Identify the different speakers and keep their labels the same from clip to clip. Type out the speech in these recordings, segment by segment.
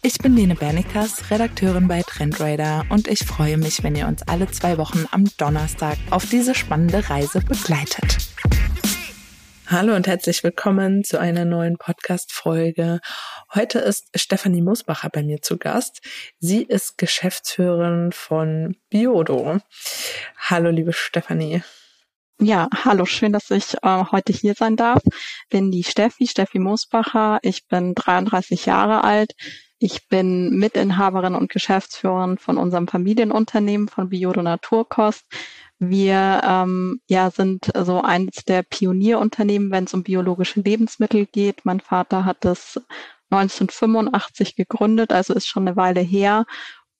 Speaker 1: Ich bin Lene Bernikas, Redakteurin bei Trendradar und ich freue mich, wenn ihr uns alle zwei Wochen am Donnerstag auf diese spannende Reise begleitet. Hallo und herzlich willkommen zu einer neuen Podcast-Folge. Heute ist Stefanie Musbacher bei mir zu Gast. Sie ist Geschäftsführerin von Biodo. Hallo, liebe Stefanie.
Speaker 2: Ja, hallo, schön, dass ich äh, heute hier sein darf. Bin die Steffi, Steffi Musbacher. Ich bin 33 Jahre alt, ich bin Mitinhaberin und Geschäftsführerin von unserem Familienunternehmen von Biodo Naturkost. Wir ähm, ja, sind so eines der Pionierunternehmen, wenn es um biologische Lebensmittel geht. Mein Vater hat das 1985 gegründet, also ist schon eine Weile her.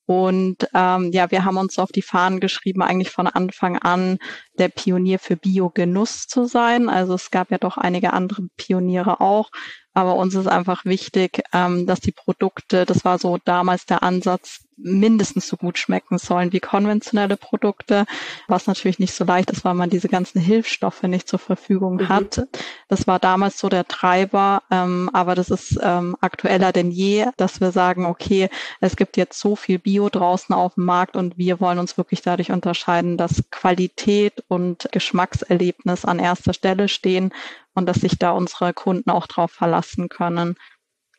Speaker 2: Und ähm, ja, wir haben uns auf die Fahnen geschrieben, eigentlich von Anfang an der Pionier für Biogenuss zu sein. Also es gab ja doch einige andere Pioniere auch, aber uns ist einfach wichtig, ähm, dass die Produkte, das war so damals der Ansatz, mindestens so gut schmecken sollen wie konventionelle Produkte, was natürlich nicht so leicht ist, weil man diese ganzen Hilfsstoffe nicht zur Verfügung mhm. hat. Das war damals so der Treiber, ähm, aber das ist ähm, aktueller denn je, dass wir sagen, okay, es gibt jetzt so viel Bio draußen auf dem Markt und wir wollen uns wirklich dadurch unterscheiden, dass Qualität und Geschmackserlebnis an erster Stelle stehen und dass sich da unsere Kunden auch drauf verlassen können.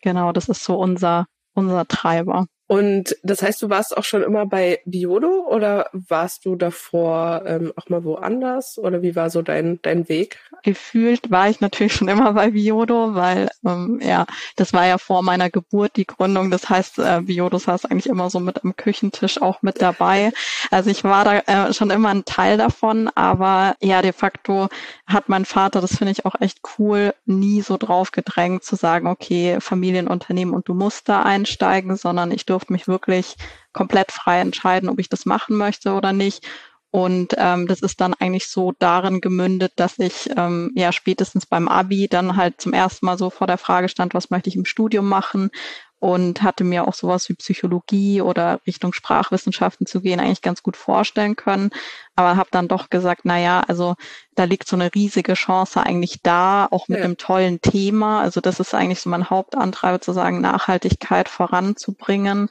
Speaker 2: Genau, das ist so unser, unser Treiber.
Speaker 1: Und das heißt, du warst auch schon immer bei Biodo oder warst du davor ähm, auch mal woanders oder wie war so dein, dein Weg?
Speaker 2: Gefühlt war ich natürlich schon immer bei Biodo, weil ähm, ja, das war ja vor meiner Geburt die Gründung. Das heißt, äh, Biodo saß eigentlich immer so mit am Küchentisch auch mit dabei. Also ich war da äh, schon immer ein Teil davon, aber ja, de facto hat mein Vater, das finde ich auch echt cool, nie so drauf gedrängt zu sagen, okay, Familienunternehmen und du musst da einsteigen, sondern ich durfte durfte mich wirklich komplett frei entscheiden, ob ich das machen möchte oder nicht. Und ähm, das ist dann eigentlich so darin gemündet, dass ich ähm, ja spätestens beim Abi dann halt zum ersten Mal so vor der Frage stand, was möchte ich im Studium machen und hatte mir auch sowas wie Psychologie oder Richtung Sprachwissenschaften zu gehen eigentlich ganz gut vorstellen können, aber habe dann doch gesagt, na ja, also da liegt so eine riesige Chance eigentlich da, auch mit ja. einem tollen Thema. Also das ist eigentlich so mein Hauptantreiber zu sagen, Nachhaltigkeit voranzubringen.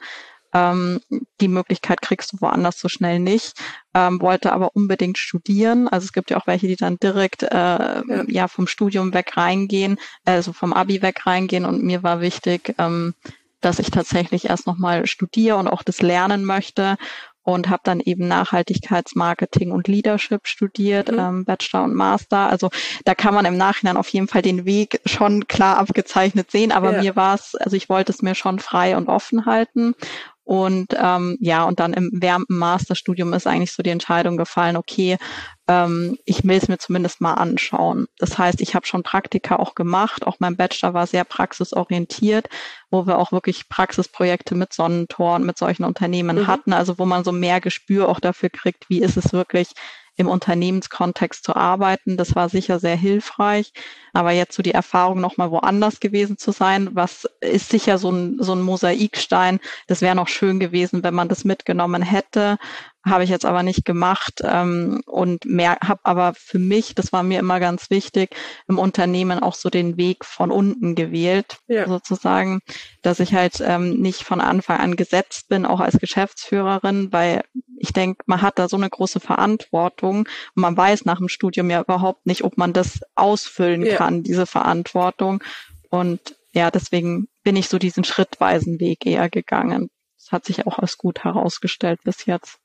Speaker 2: Ähm, die Möglichkeit kriegst du woanders so schnell nicht. Ähm, wollte aber unbedingt studieren. Also es gibt ja auch welche, die dann direkt äh, ja. ja vom Studium weg reingehen, also vom Abi weg reingehen. Und mir war wichtig, ähm, dass ich tatsächlich erst nochmal studiere und auch das lernen möchte und habe dann eben Nachhaltigkeitsmarketing und Leadership studiert, mhm. ähm, Bachelor und Master. Also da kann man im Nachhinein auf jeden Fall den Weg schon klar abgezeichnet sehen, aber ja. mir war es, also ich wollte es mir schon frei und offen halten und ähm, ja, und dann im während Masterstudium ist eigentlich so die Entscheidung gefallen, okay, ähm, ich will es mir zumindest mal anschauen. Das heißt, ich habe schon Praktika auch gemacht, auch mein Bachelor war sehr praxisorientiert, wo wir auch wirklich Praxisprojekte mit Sonnentor und mit solchen Unternehmen mhm. hatten, also wo man so mehr Gespür auch dafür kriegt, wie ist es wirklich im Unternehmenskontext zu arbeiten. Das war sicher sehr hilfreich. Aber jetzt so die Erfahrung, nochmal woanders gewesen zu sein, was ist sicher so ein, so ein Mosaikstein. Das wäre noch schön gewesen, wenn man das mitgenommen hätte. Habe ich jetzt aber nicht gemacht ähm, und mehr habe aber für mich, das war mir immer ganz wichtig, im Unternehmen auch so den Weg von unten gewählt, ja. sozusagen, dass ich halt ähm, nicht von Anfang an gesetzt bin, auch als Geschäftsführerin, weil ich denke, man hat da so eine große Verantwortung und man weiß nach dem Studium ja überhaupt nicht, ob man das ausfüllen ja. kann, diese Verantwortung. Und ja, deswegen bin ich so diesen schrittweisen Weg eher gegangen. Das hat sich auch als gut herausgestellt bis jetzt.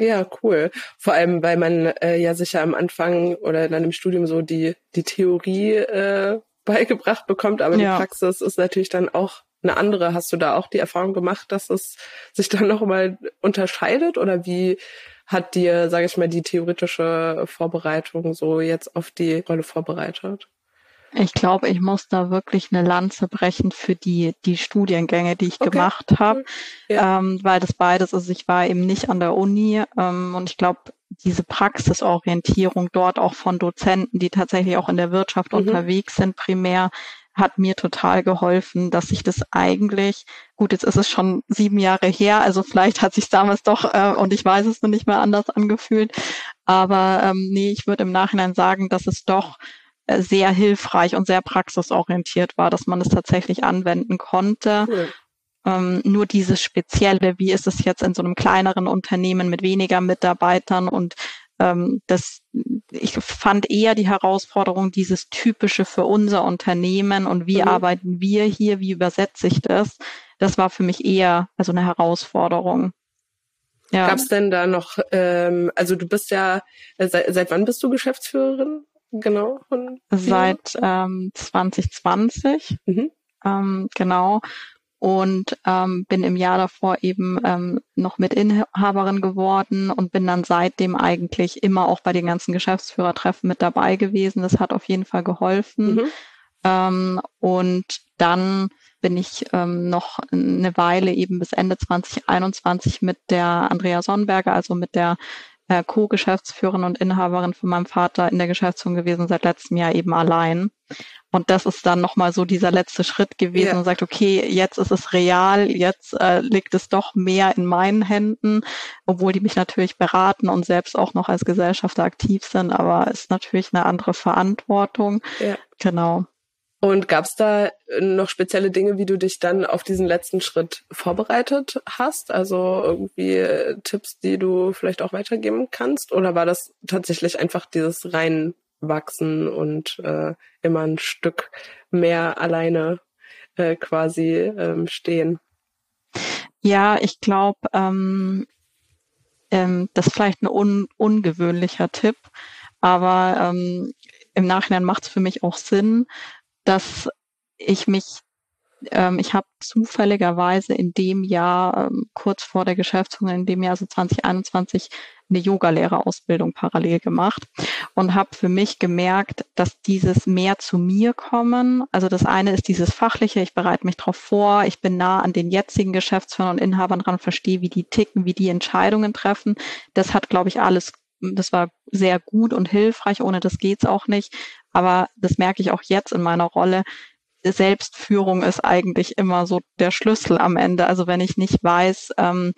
Speaker 1: Ja, cool. Vor allem, weil man äh, ja sicher am Anfang oder in einem Studium so die, die Theorie äh, beigebracht bekommt, aber ja. die Praxis ist natürlich dann auch eine andere. Hast du da auch die Erfahrung gemacht, dass es sich dann nochmal unterscheidet oder wie hat dir, sage ich mal, die theoretische Vorbereitung so jetzt auf die Rolle vorbereitet?
Speaker 2: Ich glaube, ich muss da wirklich eine Lanze brechen für die, die Studiengänge, die ich okay. gemacht habe, ja. ähm, weil das beides ist. Ich war eben nicht an der Uni ähm, und ich glaube, diese Praxisorientierung dort auch von Dozenten, die tatsächlich auch in der Wirtschaft mhm. unterwegs sind, primär, hat mir total geholfen, dass ich das eigentlich, gut, jetzt ist es schon sieben Jahre her, also vielleicht hat sich damals doch, äh, und ich weiß es noch nicht mehr anders angefühlt, aber ähm, nee, ich würde im Nachhinein sagen, dass es doch sehr hilfreich und sehr praxisorientiert war, dass man es tatsächlich anwenden konnte. Cool. Ähm, nur dieses Spezielle, wie ist es jetzt in so einem kleineren Unternehmen mit weniger Mitarbeitern und ähm, das, ich fand eher die Herausforderung, dieses typische für unser Unternehmen und wie mhm. arbeiten wir hier, wie übersetze ich das, das war für mich eher also eine Herausforderung.
Speaker 3: Ja. Gab es denn da noch, ähm, also du bist ja, äh, seit, seit wann bist du Geschäftsführerin? Genau.
Speaker 2: Seit ähm, 2020. Mhm. Ähm, genau und ähm, bin im Jahr davor eben ähm, noch Mitinhaberin geworden und bin dann seitdem eigentlich immer auch bei den ganzen Geschäftsführertreffen mit dabei gewesen. Das hat auf jeden Fall geholfen. Mhm. Ähm, und dann bin ich ähm, noch eine Weile eben bis Ende 2021 mit der Andrea Sonnenberger, also mit der äh, Co-Geschäftsführerin und Inhaberin von meinem Vater in der Geschäftsführung gewesen, seit letztem Jahr eben allein. Und das ist dann nochmal so dieser letzte Schritt gewesen ja. und sagt, okay, jetzt ist es real, jetzt äh, liegt es doch mehr in meinen Händen, obwohl die mich natürlich beraten und selbst auch noch als Gesellschafter aktiv sind, aber ist natürlich eine andere Verantwortung. Ja. Genau.
Speaker 3: Und gab es da noch spezielle Dinge, wie du dich dann auf diesen letzten Schritt vorbereitet hast? Also irgendwie äh, Tipps, die du vielleicht auch weitergeben kannst? Oder war das tatsächlich einfach dieses reinwachsen und äh, immer ein Stück mehr alleine äh, quasi ähm, stehen?
Speaker 2: Ja, ich glaube, ähm, ähm, das ist vielleicht ein un ungewöhnlicher Tipp, aber ähm, im Nachhinein macht es für mich auch Sinn, dass ich mich, ähm, ich habe zufälligerweise in dem Jahr, ähm, kurz vor der Geschäftsführung, in dem Jahr, so 2021, eine Yogalehrerausbildung parallel gemacht und habe für mich gemerkt, dass dieses mehr zu mir kommen, also das eine ist dieses fachliche, ich bereite mich darauf vor, ich bin nah an den jetzigen Geschäftsführern und Inhabern dran, verstehe, wie die ticken, wie die Entscheidungen treffen. Das hat, glaube ich, alles das war sehr gut und hilfreich, ohne das geht's auch nicht. Aber das merke ich auch jetzt in meiner Rolle. Selbstführung ist eigentlich immer so der Schlüssel am Ende. Also wenn ich nicht weiß, ähm,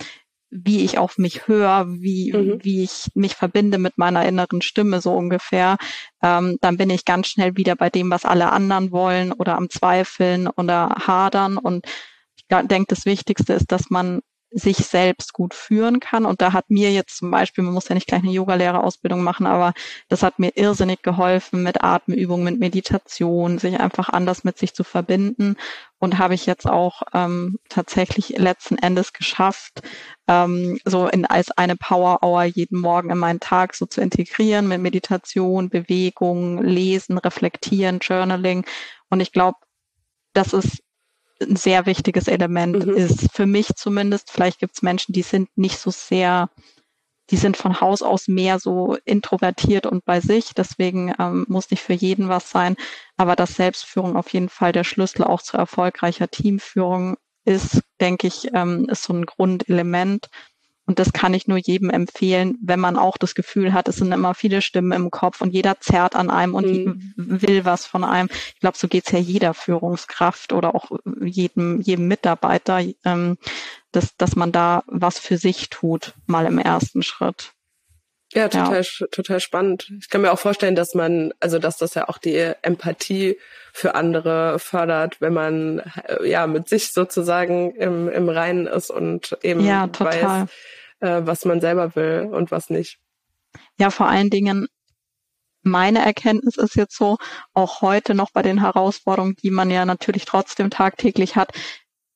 Speaker 2: wie ich auf mich höre, wie, mhm. wie ich mich verbinde mit meiner inneren Stimme so ungefähr, ähm, dann bin ich ganz schnell wieder bei dem, was alle anderen wollen oder am Zweifeln oder hadern. Und ich denke, das Wichtigste ist, dass man sich selbst gut führen kann. Und da hat mir jetzt zum Beispiel, man muss ja nicht gleich eine Yogalehrerausbildung machen, aber das hat mir irrsinnig geholfen mit Atemübungen, mit Meditation, sich einfach anders mit sich zu verbinden. Und habe ich jetzt auch ähm, tatsächlich letzten Endes geschafft, ähm, so in, als eine Power Hour jeden Morgen in meinen Tag so zu integrieren mit Meditation, Bewegung, Lesen, Reflektieren, Journaling. Und ich glaube, das ist ein sehr wichtiges Element mhm. ist. Für mich zumindest. Vielleicht gibt es Menschen, die sind nicht so sehr, die sind von Haus aus mehr so introvertiert und bei sich. Deswegen ähm, muss nicht für jeden was sein. Aber dass Selbstführung auf jeden Fall der Schlüssel auch zu erfolgreicher Teamführung ist, denke ich, ähm, ist so ein Grundelement. Und das kann ich nur jedem empfehlen, wenn man auch das Gefühl hat, es sind immer viele Stimmen im Kopf und jeder zerrt an einem und mhm. will was von einem. Ich glaube, so geht's ja jeder Führungskraft oder auch jedem, jedem Mitarbeiter, ähm, dass, dass man da was für sich tut, mal im ersten Schritt.
Speaker 3: Ja, total, ja. total spannend. Ich kann mir auch vorstellen, dass man, also dass das ja auch die Empathie für andere fördert, wenn man äh, ja mit sich sozusagen im, im Reinen ist und eben ja, weiß, äh, was man selber will und was nicht.
Speaker 2: Ja, vor allen Dingen meine Erkenntnis ist jetzt so, auch heute noch bei den Herausforderungen, die man ja natürlich trotzdem tagtäglich hat,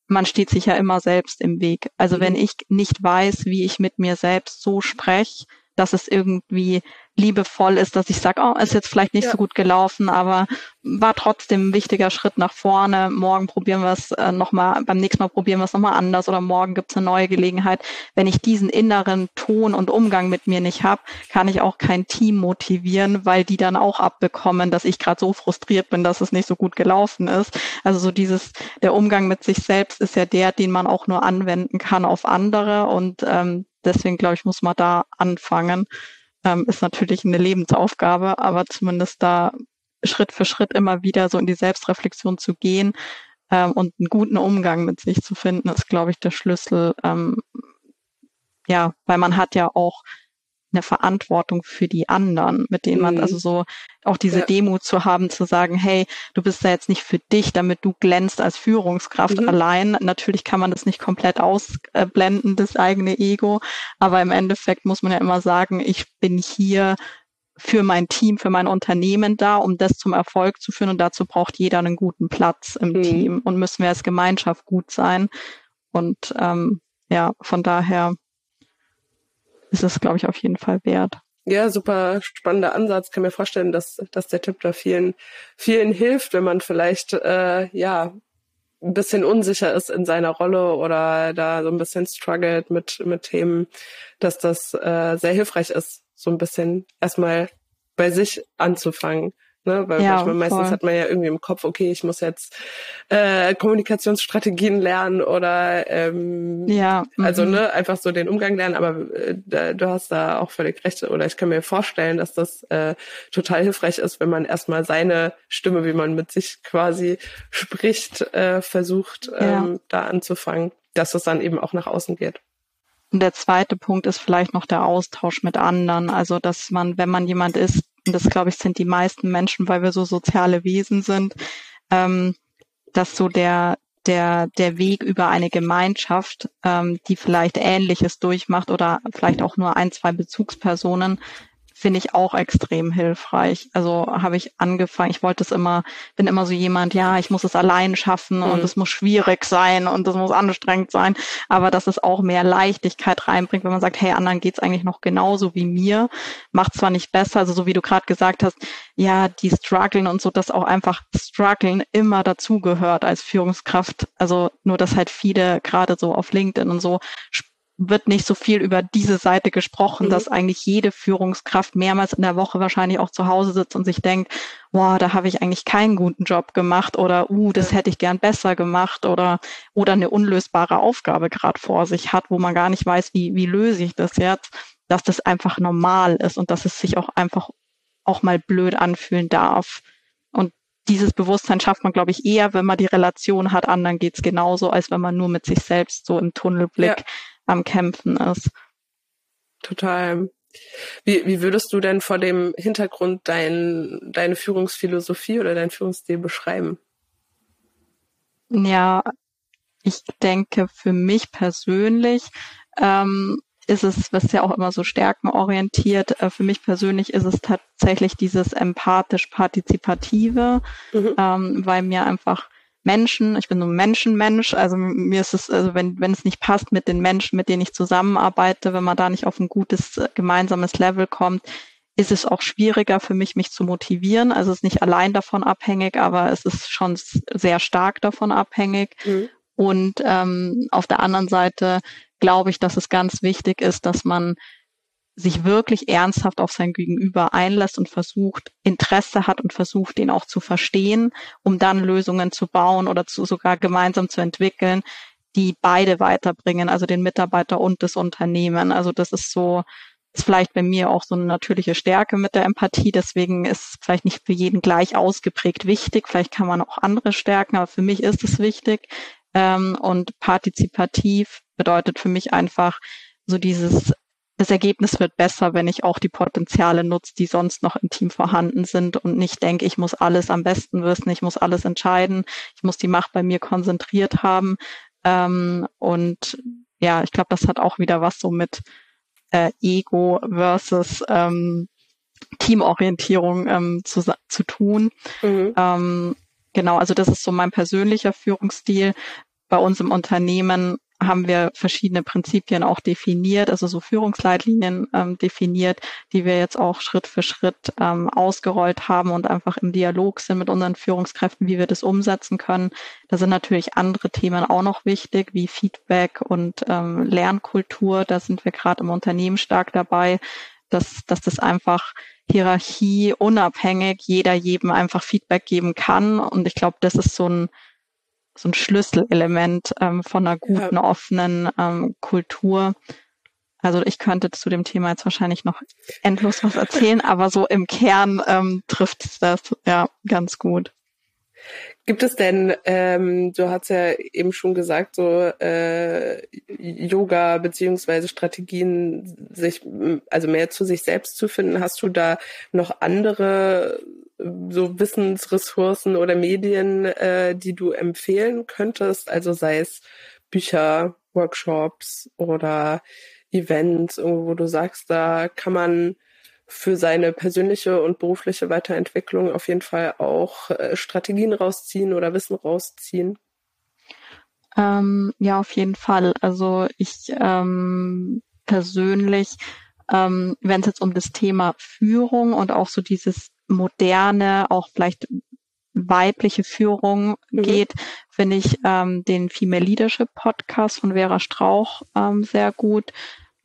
Speaker 2: man steht sich ja immer selbst im Weg. Also mhm. wenn ich nicht weiß, wie ich mit mir selbst so spreche, dass es irgendwie liebevoll ist, dass ich sage, oh, ist jetzt vielleicht nicht ja. so gut gelaufen, aber war trotzdem ein wichtiger Schritt nach vorne. Morgen probieren wir es äh, nochmal, beim nächsten Mal probieren wir es nochmal anders oder morgen gibt es eine neue Gelegenheit. Wenn ich diesen inneren Ton und Umgang mit mir nicht habe, kann ich auch kein Team motivieren, weil die dann auch abbekommen, dass ich gerade so frustriert bin, dass es nicht so gut gelaufen ist. Also so dieses, der Umgang mit sich selbst ist ja der, den man auch nur anwenden kann auf andere und ähm, deswegen glaube ich, muss man da anfangen. Ähm, ist natürlich eine Lebensaufgabe, aber zumindest da Schritt für Schritt immer wieder so in die Selbstreflexion zu gehen ähm, und einen guten Umgang mit sich zu finden, ist, glaube ich, der Schlüssel. Ähm, ja, weil man hat ja auch eine Verantwortung für die anderen, mit denen man, mhm. also so auch diese ja. Demut zu haben, zu sagen, hey, du bist da jetzt nicht für dich, damit du glänzt als Führungskraft mhm. allein. Natürlich kann man das nicht komplett ausblenden, das eigene Ego, aber im Endeffekt muss man ja immer sagen, ich bin hier für mein Team, für mein Unternehmen da, um das zum Erfolg zu führen. Und dazu braucht jeder einen guten Platz im mhm. Team und müssen wir als Gemeinschaft gut sein. Und ähm, ja, von daher ist es, glaube ich, auf jeden Fall wert.
Speaker 3: Ja, super spannender Ansatz. Kann mir vorstellen, dass, dass der Tipp da vielen, vielen hilft, wenn man vielleicht äh, ja ein bisschen unsicher ist in seiner Rolle oder da so ein bisschen struggelt mit, mit Themen, dass das äh, sehr hilfreich ist, so ein bisschen erstmal bei sich anzufangen. Ne? Weil ja, manchmal, meistens hat man ja irgendwie im Kopf, okay, ich muss jetzt äh, Kommunikationsstrategien lernen oder ähm, ja, also mhm. ne, einfach so den Umgang lernen, aber äh, du hast da auch völlig recht. Oder ich kann mir vorstellen, dass das äh, total hilfreich ist, wenn man erstmal seine Stimme, wie man mit sich quasi spricht, äh, versucht, ja. ähm, da anzufangen, dass das dann eben auch nach außen geht.
Speaker 2: Und der zweite Punkt ist vielleicht noch der Austausch mit anderen. Also, dass man, wenn man jemand ist, und das glaube ich sind die meisten Menschen, weil wir so soziale Wesen sind, ähm, dass so der, der, der Weg über eine Gemeinschaft, ähm, die vielleicht Ähnliches durchmacht oder vielleicht auch nur ein, zwei Bezugspersonen, finde ich auch extrem hilfreich. Also habe ich angefangen, ich wollte es immer, bin immer so jemand, ja, ich muss es allein schaffen und mhm. es muss schwierig sein und es muss anstrengend sein, aber dass es auch mehr Leichtigkeit reinbringt, wenn man sagt, hey, anderen geht's eigentlich noch genauso wie mir, macht zwar nicht besser, also so wie du gerade gesagt hast, ja, die strugglen und so, dass auch einfach strugglen immer dazugehört als Führungskraft. Also nur, dass halt viele gerade so auf LinkedIn und so wird nicht so viel über diese Seite gesprochen, mhm. dass eigentlich jede Führungskraft mehrmals in der Woche wahrscheinlich auch zu Hause sitzt und sich denkt, boah, da habe ich eigentlich keinen guten Job gemacht oder uh, das hätte ich gern besser gemacht oder oder eine unlösbare Aufgabe gerade vor sich hat, wo man gar nicht weiß, wie wie löse ich das jetzt, dass das einfach normal ist und dass es sich auch einfach auch mal blöd anfühlen darf. Und dieses Bewusstsein schafft man, glaube ich, eher, wenn man die Relation hat, anderen geht's genauso, als wenn man nur mit sich selbst so im Tunnelblick ja am Kämpfen ist.
Speaker 3: Total. Wie, wie würdest du denn vor dem Hintergrund dein, deine Führungsphilosophie oder dein Führungsstil beschreiben?
Speaker 2: Ja, ich denke, für mich persönlich ähm, ist es, was ja auch immer so stärkenorientiert, äh, für mich persönlich ist es tatsächlich dieses empathisch-partizipative, mhm. ähm, weil mir einfach Menschen, ich bin so ein Menschenmensch, also mir ist es, also wenn, wenn es nicht passt mit den Menschen, mit denen ich zusammenarbeite, wenn man da nicht auf ein gutes äh, gemeinsames Level kommt, ist es auch schwieriger für mich, mich zu motivieren. Also es ist nicht allein davon abhängig, aber es ist schon sehr stark davon abhängig. Mhm. Und ähm, auf der anderen Seite glaube ich, dass es ganz wichtig ist, dass man sich wirklich ernsthaft auf sein Gegenüber einlässt und versucht, Interesse hat und versucht, den auch zu verstehen, um dann Lösungen zu bauen oder zu sogar gemeinsam zu entwickeln, die beide weiterbringen, also den Mitarbeiter und das Unternehmen. Also das ist so, ist vielleicht bei mir auch so eine natürliche Stärke mit der Empathie. Deswegen ist es vielleicht nicht für jeden gleich ausgeprägt wichtig. Vielleicht kann man auch andere stärken, aber für mich ist es wichtig. Ähm, und partizipativ bedeutet für mich einfach so dieses das Ergebnis wird besser, wenn ich auch die Potenziale nutze, die sonst noch im Team vorhanden sind und nicht denke, ich muss alles am besten wissen, ich muss alles entscheiden, ich muss die Macht bei mir konzentriert haben. Ähm, und ja, ich glaube, das hat auch wieder was so mit äh, Ego versus ähm, Teamorientierung ähm, zu, zu tun. Mhm. Ähm, genau, also das ist so mein persönlicher Führungsstil. Bei uns im Unternehmen haben wir verschiedene Prinzipien auch definiert, also so Führungsleitlinien ähm, definiert, die wir jetzt auch Schritt für Schritt ähm, ausgerollt haben und einfach im Dialog sind mit unseren Führungskräften, wie wir das umsetzen können. Da sind natürlich andere Themen auch noch wichtig, wie Feedback und ähm, Lernkultur. Da sind wir gerade im Unternehmen stark dabei, dass, dass das einfach Hierarchie unabhängig jeder jedem einfach Feedback geben kann. Und ich glaube, das ist so ein so ein Schlüsselelement ähm, von einer guten, ja. offenen ähm, Kultur. also ich könnte zu dem Thema jetzt wahrscheinlich noch endlos was erzählen, aber so im Kern ähm, trifft das ja ganz gut.
Speaker 3: Gibt es denn, ähm, du hast ja eben schon gesagt, so äh, Yoga beziehungsweise Strategien, sich also mehr zu sich selbst zu finden. Hast du da noch andere so Wissensressourcen oder Medien, äh, die du empfehlen könntest? Also sei es Bücher, Workshops oder Events, wo du sagst, da kann man für seine persönliche und berufliche Weiterentwicklung auf jeden Fall auch äh, Strategien rausziehen oder Wissen rausziehen?
Speaker 2: Ähm, ja, auf jeden Fall. Also ich ähm, persönlich, ähm, wenn es jetzt um das Thema Führung und auch so dieses moderne, auch vielleicht weibliche Führung mhm. geht, finde ich ähm, den Female Leadership Podcast von Vera Strauch ähm, sehr gut.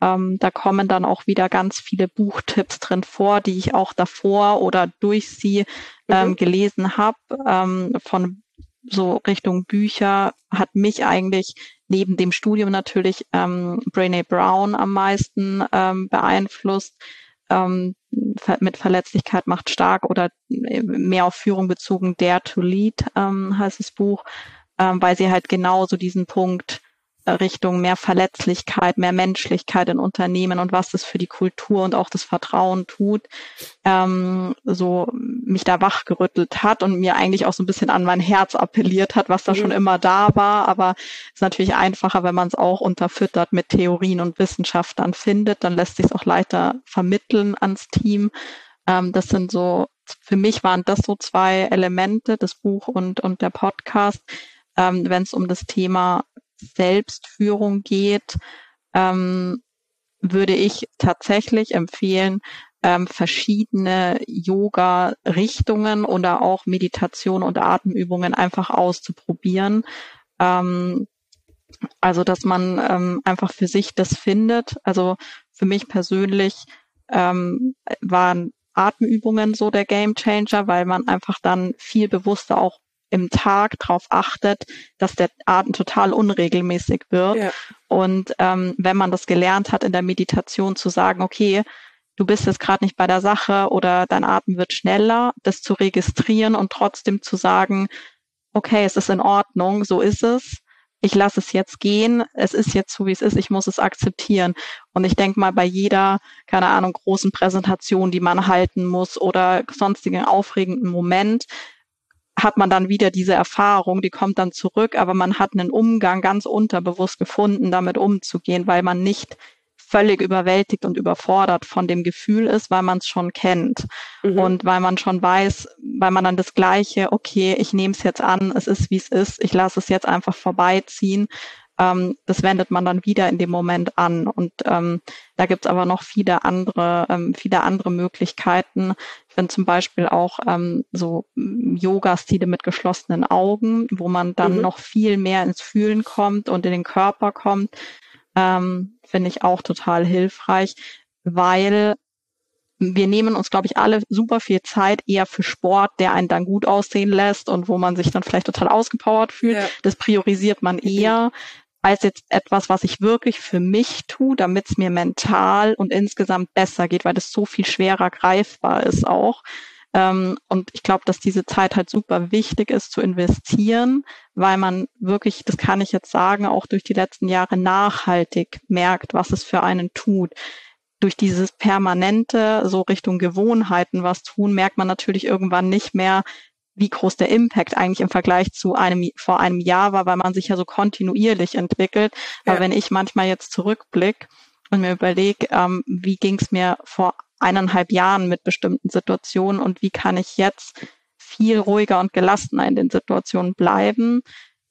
Speaker 2: Ähm, da kommen dann auch wieder ganz viele Buchtipps drin vor, die ich auch davor oder durch sie ähm, mhm. gelesen habe. Ähm, von so Richtung Bücher hat mich eigentlich neben dem Studium natürlich ähm, Brené Brown am meisten ähm, beeinflusst. Ähm, mit Verletzlichkeit macht stark oder äh, mehr auf Führung bezogen, Dare to Lead ähm, heißt das Buch, ähm, weil sie halt genau so diesen Punkt Richtung mehr Verletzlichkeit, mehr Menschlichkeit in Unternehmen und was das für die Kultur und auch das Vertrauen tut, ähm, so mich da wachgerüttelt hat und mir eigentlich auch so ein bisschen an mein Herz appelliert hat, was da mhm. schon immer da war. Aber es ist natürlich einfacher, wenn man es auch unterfüttert mit Theorien und Wissenschaft dann findet, dann lässt sich es auch leichter vermitteln ans Team. Ähm, das sind so, für mich waren das so zwei Elemente, das Buch und, und der Podcast, ähm, wenn es um das Thema Selbstführung geht, ähm, würde ich tatsächlich empfehlen, ähm, verschiedene Yoga-Richtungen oder auch Meditation und Atemübungen einfach auszuprobieren. Ähm, also, dass man ähm, einfach für sich das findet. Also für mich persönlich ähm, waren Atemübungen so der Game Changer, weil man einfach dann viel bewusster auch im Tag darauf achtet, dass der Atem total unregelmäßig wird. Ja. Und ähm, wenn man das gelernt hat in der Meditation zu sagen, okay, du bist jetzt gerade nicht bei der Sache oder dein Atem wird schneller, das zu registrieren und trotzdem zu sagen, okay, es ist in Ordnung, so ist es. Ich lasse es jetzt gehen. Es ist jetzt so, wie es ist. Ich muss es akzeptieren. Und ich denke mal, bei jeder, keine Ahnung, großen Präsentation, die man halten muss oder sonstigen aufregenden Moment, hat man dann wieder diese Erfahrung, die kommt dann zurück, aber man hat einen Umgang ganz unterbewusst gefunden, damit umzugehen, weil man nicht völlig überwältigt und überfordert von dem Gefühl ist, weil man es schon kennt mhm. und weil man schon weiß, weil man dann das Gleiche, okay, ich nehme es jetzt an, es ist wie es ist, ich lasse es jetzt einfach vorbeiziehen ähm, das wendet man dann wieder in dem Moment an. Und ähm, da gibt's aber noch viele andere, ähm, viele andere Möglichkeiten. Ich finde zum Beispiel auch ähm, so Yoga-Stile mit geschlossenen Augen, wo man dann mhm. noch viel mehr ins Fühlen kommt und in den Körper kommt, ähm, finde ich auch total hilfreich, weil wir nehmen uns, glaube ich, alle super viel Zeit eher für Sport, der einen dann gut aussehen lässt und wo man sich dann vielleicht total ausgepowert fühlt. Ja. Das priorisiert man eher, als jetzt etwas, was ich wirklich für mich tue, damit es mir mental und insgesamt besser geht, weil das so viel schwerer greifbar ist auch. Ähm, und ich glaube, dass diese Zeit halt super wichtig ist zu investieren, weil man wirklich, das kann ich jetzt sagen, auch durch die letzten Jahre nachhaltig merkt, was es für einen tut. Durch dieses permanente, so Richtung Gewohnheiten was tun, merkt man natürlich irgendwann nicht mehr, wie groß der Impact eigentlich im Vergleich zu einem vor einem Jahr war, weil man sich ja so kontinuierlich entwickelt. Ja. Aber wenn ich manchmal jetzt zurückblicke und mir überlege, ähm, wie ging es mir vor eineinhalb Jahren mit bestimmten Situationen und wie kann ich jetzt viel ruhiger und gelassener in den Situationen bleiben,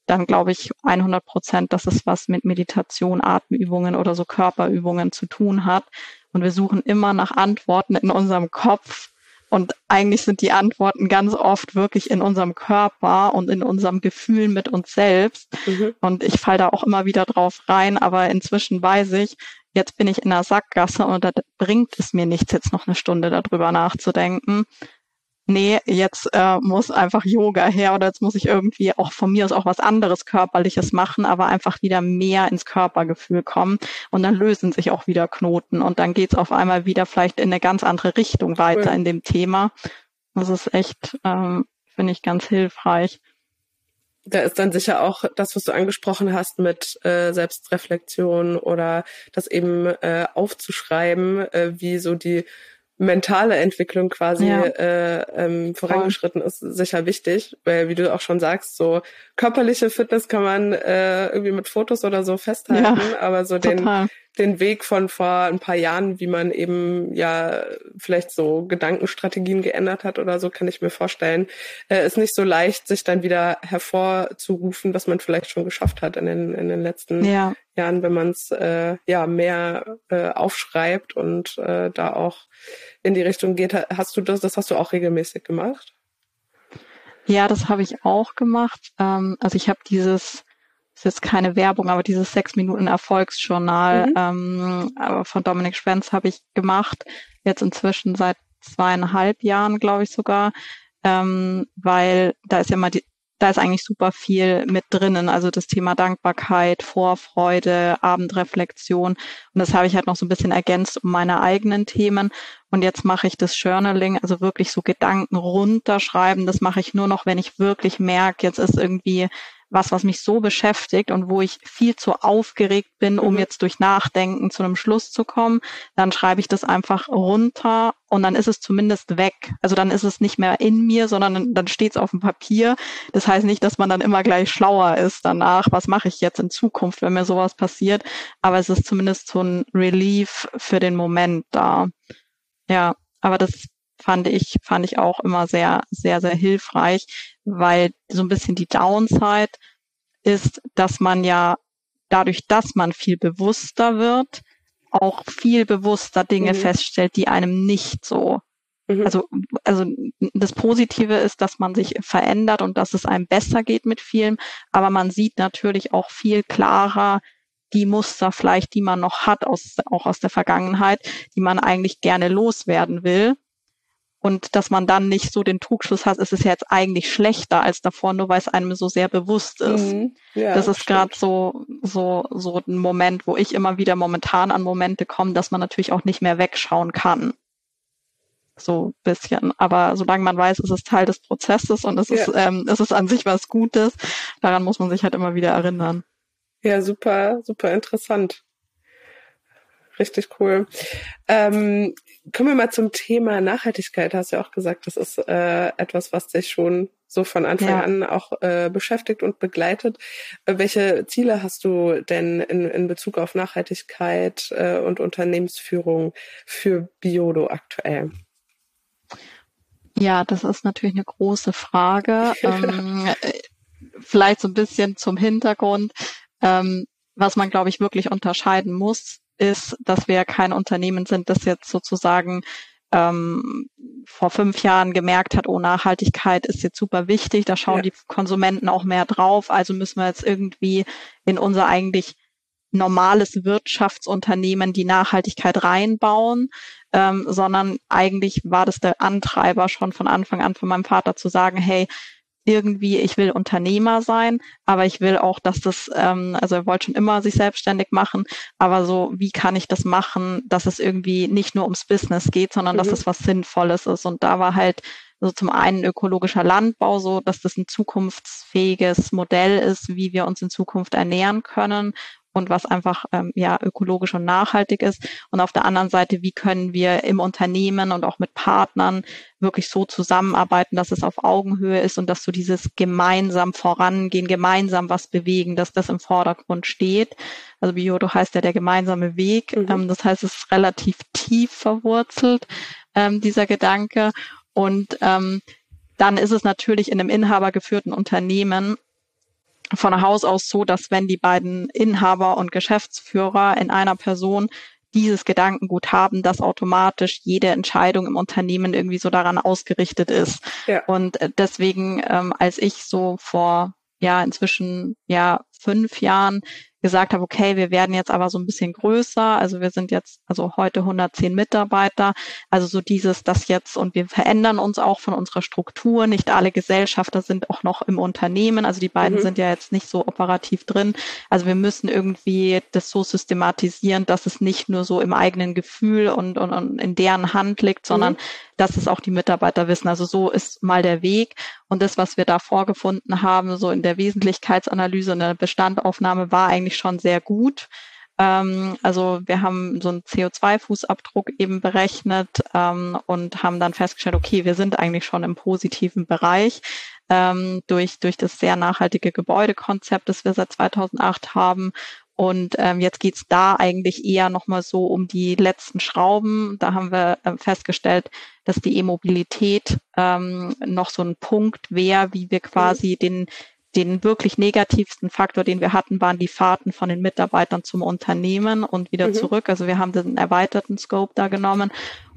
Speaker 2: dann glaube ich 100 Prozent, dass es was mit Meditation, Atemübungen oder so Körperübungen zu tun hat. Und wir suchen immer nach Antworten in unserem Kopf, und eigentlich sind die Antworten ganz oft wirklich in unserem Körper und in unserem Gefühl mit uns selbst. Mhm. Und ich falle da auch immer wieder drauf rein, aber inzwischen weiß ich, jetzt bin ich in der Sackgasse und da bringt es mir nichts, jetzt noch eine Stunde darüber nachzudenken. Nee, jetzt äh, muss einfach Yoga her oder jetzt muss ich irgendwie auch von mir aus auch was anderes Körperliches machen, aber einfach wieder mehr ins Körpergefühl kommen und dann lösen sich auch wieder Knoten und dann geht's auf einmal wieder vielleicht in eine ganz andere Richtung weiter cool. in dem Thema. Das ist echt, ähm, finde ich, ganz hilfreich.
Speaker 3: Da ist dann sicher auch das, was du angesprochen hast mit äh, Selbstreflexion oder das eben äh, aufzuschreiben, äh, wie so die mentale Entwicklung quasi ja. äh, ähm, vorangeschritten ist, sicher wichtig, weil wie du auch schon sagst, so körperliche Fitness kann man äh, irgendwie mit Fotos oder so festhalten, ja, aber so den den Weg von vor ein paar Jahren, wie man eben ja vielleicht so Gedankenstrategien geändert hat oder so, kann ich mir vorstellen, äh, ist nicht so leicht, sich dann wieder hervorzurufen, was man vielleicht schon geschafft hat in den, in den letzten ja. Jahren, wenn man es äh, ja mehr äh, aufschreibt und äh, da auch in die Richtung geht. Hast du das, das hast du auch regelmäßig gemacht?
Speaker 2: Ja, das habe ich auch gemacht. Ähm, also ich habe dieses ist jetzt keine Werbung, aber dieses sechs Minuten Erfolgsjournal mhm. ähm, aber von Dominik Schwenz habe ich gemacht, jetzt inzwischen seit zweieinhalb Jahren, glaube ich sogar, ähm, weil da ist ja mal die, da ist eigentlich super viel mit drinnen. Also das Thema Dankbarkeit, Vorfreude, Abendreflexion. Und das habe ich halt noch so ein bisschen ergänzt um meine eigenen Themen. Und jetzt mache ich das Journaling, also wirklich so Gedanken runterschreiben. Das mache ich nur noch, wenn ich wirklich merke, jetzt ist irgendwie was, was mich so beschäftigt und wo ich viel zu aufgeregt bin, um mhm. jetzt durch Nachdenken zu einem Schluss zu kommen, dann schreibe ich das einfach runter und dann ist es zumindest weg. Also dann ist es nicht mehr in mir, sondern dann steht es auf dem Papier. Das heißt nicht, dass man dann immer gleich schlauer ist danach, was mache ich jetzt in Zukunft, wenn mir sowas passiert. Aber es ist zumindest so ein Relief für den Moment da. Ja, aber das fand ich, fand ich auch immer sehr, sehr, sehr hilfreich, weil so ein bisschen die Downside ist, dass man ja dadurch, dass man viel bewusster wird, auch viel bewusster Dinge mhm. feststellt, die einem nicht so mhm. also, also das Positive ist, dass man sich verändert und dass es einem besser geht mit vielem, aber man sieht natürlich auch viel klarer die Muster vielleicht, die man noch hat, aus, auch aus der Vergangenheit, die man eigentlich gerne loswerden will und dass man dann nicht so den Trugschluss hat, es ist ja jetzt eigentlich schlechter als davor, nur weil es einem so sehr bewusst ist. Mhm. Ja, das ist gerade so, so, so ein Moment, wo ich immer wieder momentan an Momente komme, dass man natürlich auch nicht mehr wegschauen kann. So bisschen. Aber solange man weiß, es ist Teil des Prozesses und es ja. ist, ähm, es ist an sich was Gutes, daran muss man sich halt immer wieder erinnern.
Speaker 3: Ja, super, super interessant. Richtig cool. Ähm, kommen wir mal zum Thema Nachhaltigkeit. Hast du ja auch gesagt, das ist äh, etwas, was dich schon so von Anfang ja. an auch äh, beschäftigt und begleitet. Äh, welche Ziele hast du denn in, in Bezug auf Nachhaltigkeit äh, und Unternehmensführung für Biodo aktuell?
Speaker 2: Ja, das ist natürlich eine große Frage. ähm, äh, vielleicht so ein bisschen zum Hintergrund. Ähm, was man, glaube ich, wirklich unterscheiden muss, ist, dass wir kein Unternehmen sind, das jetzt sozusagen ähm, vor fünf Jahren gemerkt hat, oh, Nachhaltigkeit ist jetzt super wichtig, da schauen ja. die Konsumenten auch mehr drauf, also müssen wir jetzt irgendwie in unser eigentlich normales Wirtschaftsunternehmen die Nachhaltigkeit reinbauen, ähm, sondern eigentlich war das der Antreiber schon von Anfang an von meinem Vater zu sagen, hey, irgendwie, ich will Unternehmer sein, aber ich will auch, dass das, ähm, also er wollte schon immer sich selbstständig machen, aber so, wie kann ich das machen, dass es irgendwie nicht nur ums Business geht, sondern mhm. dass es was Sinnvolles ist. Und da war halt so zum einen ökologischer Landbau, so dass das ein zukunftsfähiges Modell ist, wie wir uns in Zukunft ernähren können und was einfach ähm, ja ökologisch und nachhaltig ist. Und auf der anderen Seite, wie können wir im Unternehmen und auch mit Partnern wirklich so zusammenarbeiten, dass es auf Augenhöhe ist und dass so dieses gemeinsam vorangehen, gemeinsam was bewegen, dass das im Vordergrund steht. Also Biodo heißt ja der gemeinsame Weg. Mhm. Ähm, das heißt, es ist relativ tief verwurzelt, ähm, dieser Gedanke. Und ähm, dann ist es natürlich in einem inhabergeführten Unternehmen von Haus aus so, dass wenn die beiden Inhaber und Geschäftsführer in einer Person dieses Gedankengut haben, dass automatisch jede Entscheidung im Unternehmen irgendwie so daran ausgerichtet ist. Ja. Und äh, deswegen, ähm, als ich so vor ja inzwischen ja fünf Jahren gesagt habe, okay, wir werden jetzt aber so ein bisschen größer. Also wir sind jetzt also heute 110 Mitarbeiter. Also so dieses, das jetzt und wir verändern uns auch von unserer Struktur. Nicht alle Gesellschafter sind auch noch im Unternehmen. Also die beiden mhm. sind ja jetzt nicht so operativ drin. Also wir müssen irgendwie das so systematisieren, dass es nicht nur so im eigenen Gefühl und, und, und in deren Hand liegt, sondern mhm dass es auch die Mitarbeiter wissen. Also so ist mal der Weg. Und das, was wir da vorgefunden haben, so in der Wesentlichkeitsanalyse und der Bestandaufnahme, war eigentlich schon sehr gut. Ähm, also wir haben so einen CO2-Fußabdruck eben berechnet ähm, und haben dann festgestellt, okay, wir sind eigentlich schon im positiven Bereich ähm, durch, durch das sehr nachhaltige Gebäudekonzept, das wir seit 2008 haben und ähm, jetzt geht's da eigentlich eher nochmal so um die letzten Schrauben. Da haben wir äh, festgestellt, dass die E-Mobilität ähm, noch so ein Punkt wäre, wie wir quasi den den wirklich negativsten Faktor, den wir hatten, waren die Fahrten von den Mitarbeitern zum Unternehmen und wieder mhm. zurück. Also wir haben den erweiterten Scope da genommen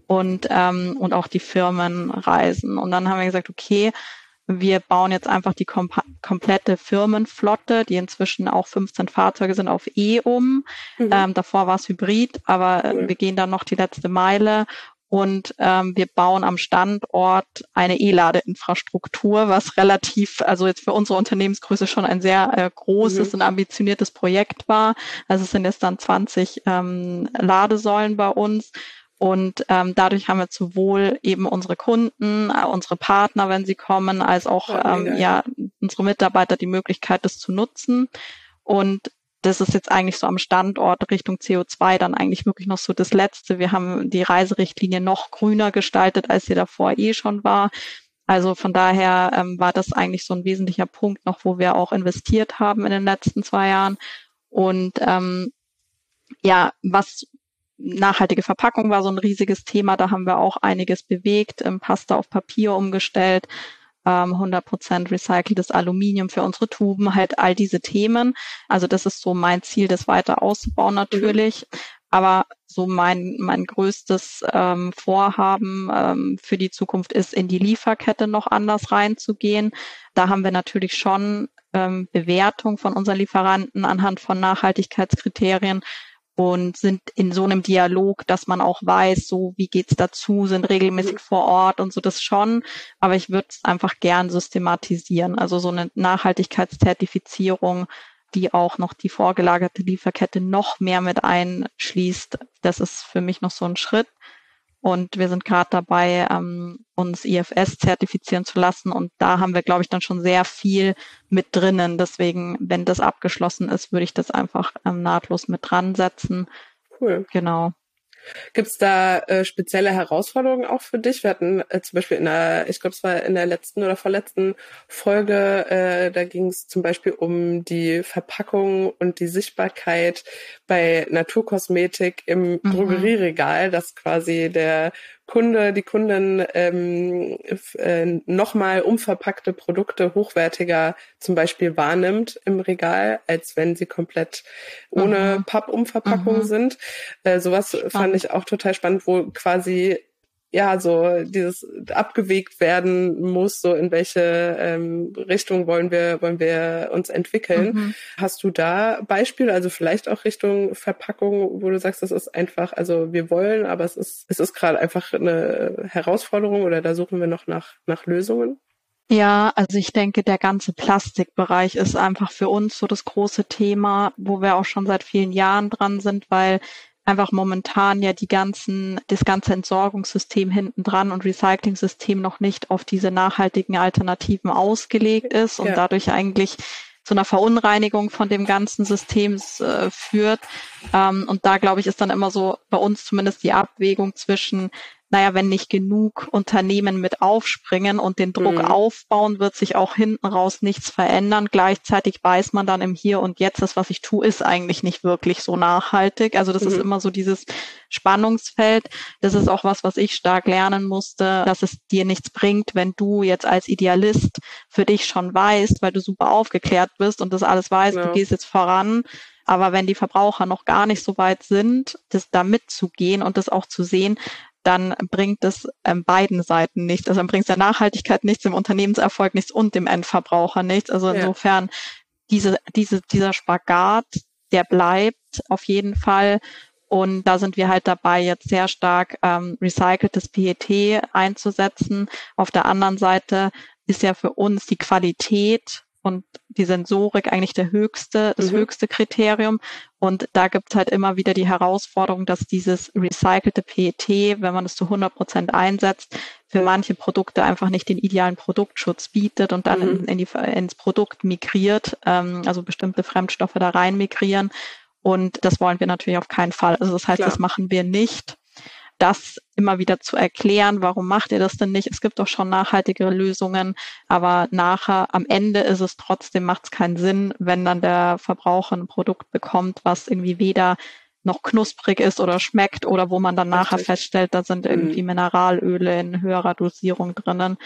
Speaker 2: und, ähm, und auch die Firmenreisen. Und dann haben wir gesagt, okay, wir bauen jetzt einfach die kom komplette Firmenflotte, die inzwischen auch 15 Fahrzeuge sind, auf E um. Mhm. Ähm, davor war es Hybrid, aber cool. wir gehen dann noch die letzte Meile und ähm, wir bauen am Standort eine E-Ladeinfrastruktur, was relativ, also jetzt für unsere Unternehmensgröße schon ein sehr äh, großes mhm. und ambitioniertes Projekt war. Also es sind jetzt dann 20 ähm, Ladesäulen bei uns und ähm, dadurch haben wir sowohl eben unsere Kunden, äh, unsere Partner, wenn sie kommen, als auch ähm, ja unsere Mitarbeiter die Möglichkeit, das zu nutzen. Und das ist jetzt eigentlich so am Standort Richtung CO2 dann eigentlich wirklich noch so das Letzte. Wir haben die Reiserichtlinie noch grüner gestaltet, als sie davor eh schon war. Also von daher ähm, war das eigentlich so ein wesentlicher Punkt noch, wo wir auch investiert haben in den letzten zwei Jahren. Und ähm, ja, was nachhaltige Verpackung war so ein riesiges Thema. Da haben wir auch einiges bewegt, ähm, Pasta auf Papier umgestellt, ähm, 100% recyceltes Aluminium für unsere Tuben, halt all diese Themen. Also das ist so mein Ziel, das weiter auszubauen natürlich. Mhm. Aber so mein, mein größtes ähm, Vorhaben ähm, für die Zukunft ist, in die Lieferkette noch anders reinzugehen. Da haben wir natürlich schon ähm, Bewertung von unseren Lieferanten anhand von Nachhaltigkeitskriterien und sind in so einem Dialog, dass man auch weiß, so wie geht's dazu, sind regelmäßig vor Ort und so das schon. Aber ich würde es einfach gern systematisieren. Also so eine Nachhaltigkeitszertifizierung, die auch noch die vorgelagerte Lieferkette noch mehr mit einschließt. Das ist für mich noch so ein Schritt. Und wir sind gerade dabei, ähm, uns IFS zertifizieren zu lassen. Und da haben wir, glaube ich, dann schon sehr viel mit drinnen. Deswegen, wenn das abgeschlossen ist, würde ich das einfach ähm, nahtlos mit dran setzen.
Speaker 3: Cool.
Speaker 2: Genau.
Speaker 3: Gibt es da äh, spezielle Herausforderungen auch für dich? Wir hatten äh, zum Beispiel in der, ich glaube, es war in der letzten oder vorletzten Folge, äh, da ging es zum Beispiel um die Verpackung und die Sichtbarkeit bei Naturkosmetik im mhm. Drogerieregal, dass quasi der Kunde, die Kundin ähm, äh, nochmal umverpackte Produkte hochwertiger zum Beispiel wahrnimmt im Regal, als wenn sie komplett ohne mhm. Pappumverpackung mhm. sind. Äh, sowas spannend. fand ich auch total spannend, wo quasi ja, so dieses abgewegt werden muss, so in welche ähm, Richtung wollen wir, wollen wir uns entwickeln. Mhm. Hast du da Beispiele, also vielleicht auch Richtung Verpackung, wo du sagst, das ist einfach, also wir wollen, aber es ist, es ist gerade einfach eine Herausforderung oder da suchen wir noch nach, nach Lösungen?
Speaker 2: Ja, also ich denke, der ganze Plastikbereich ist einfach für uns so das große Thema, wo wir auch schon seit vielen Jahren dran sind, weil einfach momentan ja die ganzen, das ganze Entsorgungssystem hinten dran und Recycling-System noch nicht auf diese nachhaltigen Alternativen ausgelegt ist und ja. dadurch eigentlich zu einer Verunreinigung von dem ganzen Systems äh, führt. Ähm, und da glaube ich, ist dann immer so bei uns zumindest die Abwägung zwischen naja, wenn nicht genug Unternehmen mit aufspringen und den Druck mhm. aufbauen, wird sich auch hinten raus nichts verändern. Gleichzeitig weiß man dann im Hier und Jetzt, das, was ich tue, ist eigentlich nicht wirklich so nachhaltig. Also das mhm. ist immer so dieses Spannungsfeld. Das ist auch was, was ich stark lernen musste, dass es dir nichts bringt, wenn du jetzt als Idealist für dich schon weißt, weil du super aufgeklärt bist und das alles weißt, ja. du gehst jetzt voran. Aber wenn die Verbraucher noch gar nicht so weit sind, das da mitzugehen und das auch zu sehen, dann bringt es ähm, beiden Seiten nichts. Also dann bringt es der Nachhaltigkeit nichts, dem Unternehmenserfolg nichts und dem Endverbraucher nichts. Also insofern diese, diese, dieser Spagat, der bleibt auf jeden Fall. Und da sind wir halt dabei, jetzt sehr stark ähm, recyceltes PET einzusetzen. Auf der anderen Seite ist ja für uns die Qualität und die Sensorik eigentlich der höchste, das mhm. höchste Kriterium. Und da gibt's halt immer wieder die Herausforderung, dass dieses recycelte PET, wenn man es zu 100 Prozent einsetzt, für manche Produkte einfach nicht den idealen Produktschutz bietet und dann mhm. in, in die, ins Produkt migriert, ähm, also bestimmte Fremdstoffe da rein migrieren. Und das wollen wir natürlich auf keinen Fall. Also das heißt, Klar. das machen wir nicht das immer wieder zu erklären, warum macht ihr das denn nicht? Es gibt doch schon nachhaltigere Lösungen, aber nachher am Ende ist es trotzdem, macht es keinen Sinn, wenn dann der Verbraucher ein Produkt bekommt, was irgendwie weder noch knusprig ist oder schmeckt oder wo man dann nachher Richtig. feststellt, da sind irgendwie mhm. Mineralöle in höherer Dosierung drinnen.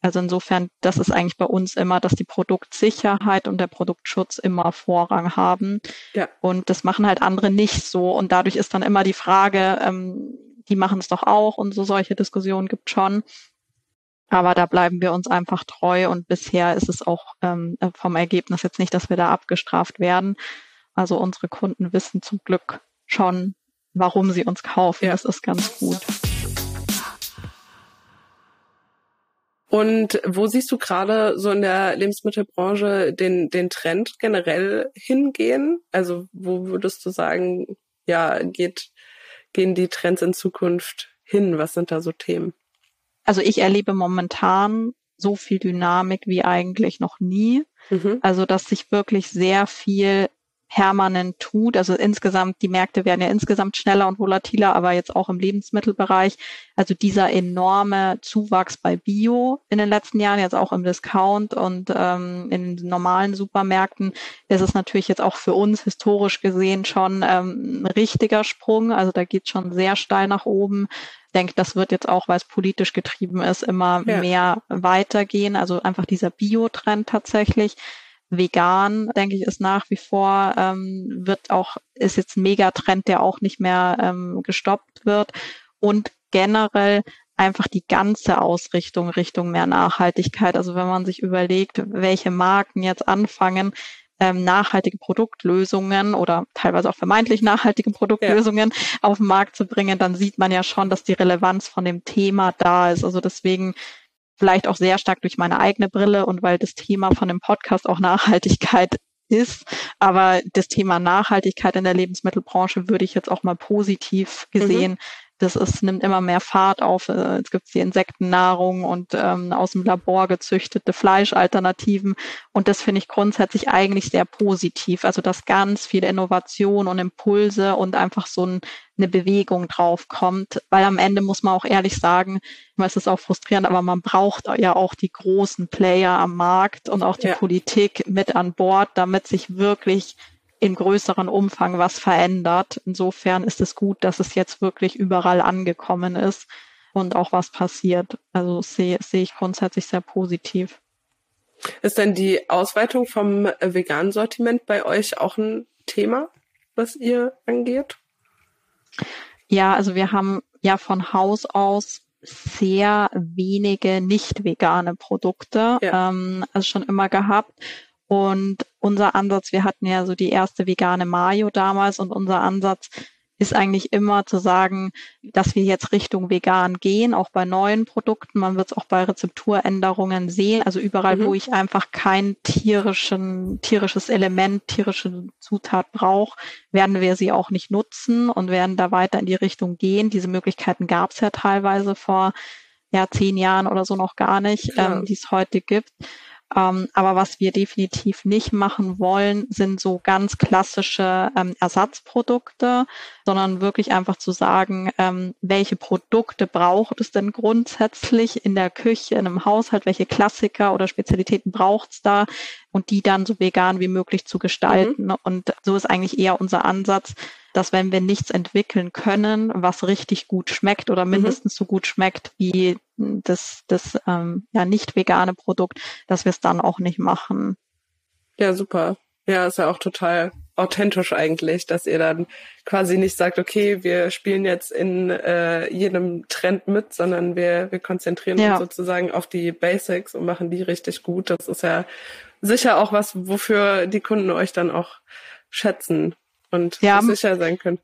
Speaker 2: Also insofern, das ist eigentlich bei uns immer, dass die Produktsicherheit und der Produktschutz immer Vorrang haben. Ja. Und das machen halt andere nicht so. Und dadurch ist dann immer die Frage, ähm, die machen es doch auch und so solche Diskussionen gibt schon. Aber da bleiben wir uns einfach treu und bisher ist es auch ähm, vom Ergebnis jetzt nicht, dass wir da abgestraft werden. Also unsere Kunden wissen zum Glück schon, warum sie uns kaufen. Ja. Das ist ganz gut.
Speaker 3: Und wo siehst du gerade so in der Lebensmittelbranche den, den Trend generell hingehen? Also wo würdest du sagen, ja, geht gehen die Trends in Zukunft hin? Was sind da so Themen?
Speaker 2: Also ich erlebe momentan so viel Dynamik wie eigentlich noch nie. Mhm. Also dass sich wirklich sehr viel permanent tut. Also insgesamt, die Märkte werden ja insgesamt schneller und volatiler, aber jetzt auch im Lebensmittelbereich. Also dieser enorme Zuwachs bei Bio in den letzten Jahren, jetzt auch im Discount und ähm, in normalen Supermärkten, ist es natürlich jetzt auch für uns historisch gesehen schon ähm, ein richtiger Sprung. Also da geht schon sehr steil nach oben. Ich denke, das wird jetzt auch, weil es politisch getrieben ist, immer ja. mehr weitergehen. Also einfach dieser Bio-Trend tatsächlich vegan, denke ich, ist nach wie vor, ähm, wird auch, ist jetzt ein Megatrend, der auch nicht mehr ähm, gestoppt wird. Und generell einfach die ganze Ausrichtung Richtung mehr Nachhaltigkeit. Also wenn man sich überlegt, welche Marken jetzt anfangen, ähm, nachhaltige Produktlösungen oder teilweise auch vermeintlich nachhaltige Produktlösungen ja. auf den Markt zu bringen, dann sieht man ja schon, dass die Relevanz von dem Thema da ist. Also deswegen vielleicht auch sehr stark durch meine eigene Brille und weil das Thema von dem Podcast auch Nachhaltigkeit ist. Aber das Thema Nachhaltigkeit in der Lebensmittelbranche würde ich jetzt auch mal positiv gesehen mhm das ist, nimmt immer mehr Fahrt auf. Äh, jetzt gibt es die Insektennahrung und ähm, aus dem Labor gezüchtete Fleischalternativen. Und das finde ich grundsätzlich eigentlich sehr positiv. Also dass ganz viel Innovation und Impulse und einfach so ein, eine Bewegung drauf kommt. Weil am Ende muss man auch ehrlich sagen, es ist auch frustrierend, aber man braucht ja auch die großen Player am Markt und auch die ja. Politik mit an Bord, damit sich wirklich in größeren Umfang was verändert. Insofern ist es gut, dass es jetzt wirklich überall angekommen ist und auch was passiert. Also sehe, sehe ich grundsätzlich sehr positiv.
Speaker 3: Ist denn die Ausweitung vom veganen Sortiment bei euch auch ein Thema, was ihr angeht?
Speaker 2: Ja, also wir haben ja von Haus aus sehr wenige nicht vegane Produkte, ja. ähm, also schon immer gehabt. Und unser Ansatz, wir hatten ja so die erste vegane Mayo damals und unser Ansatz ist eigentlich immer zu sagen, dass wir jetzt Richtung vegan gehen, auch bei neuen Produkten. Man wird es auch bei Rezepturänderungen sehen. Also überall, mhm. wo ich einfach kein tierischen, tierisches Element, tierische Zutat brauche, werden wir sie auch nicht nutzen und werden da weiter in die Richtung gehen. Diese Möglichkeiten gab es ja teilweise vor ja, zehn Jahren oder so noch gar nicht, ja. ähm, die es heute gibt. Ähm, aber was wir definitiv nicht machen wollen, sind so ganz klassische ähm, Ersatzprodukte, sondern wirklich einfach zu sagen, ähm, welche Produkte braucht es denn grundsätzlich in der Küche, in einem Haushalt, welche Klassiker oder Spezialitäten braucht es da und die dann so vegan wie möglich zu gestalten. Mhm. Und so ist eigentlich eher unser Ansatz, dass wenn wir nichts entwickeln können, was richtig gut schmeckt oder mhm. mindestens so gut schmeckt wie das, das ähm, ja nicht vegane Produkt, dass wir es dann auch nicht machen.
Speaker 3: Ja, super. Ja, ist ja auch total authentisch eigentlich, dass ihr dann quasi nicht sagt, okay, wir spielen jetzt in äh, jedem Trend mit, sondern wir, wir konzentrieren ja. uns sozusagen auf die Basics und machen die richtig gut. Das ist ja sicher auch was, wofür die Kunden euch dann auch schätzen und ja, sicher sein können.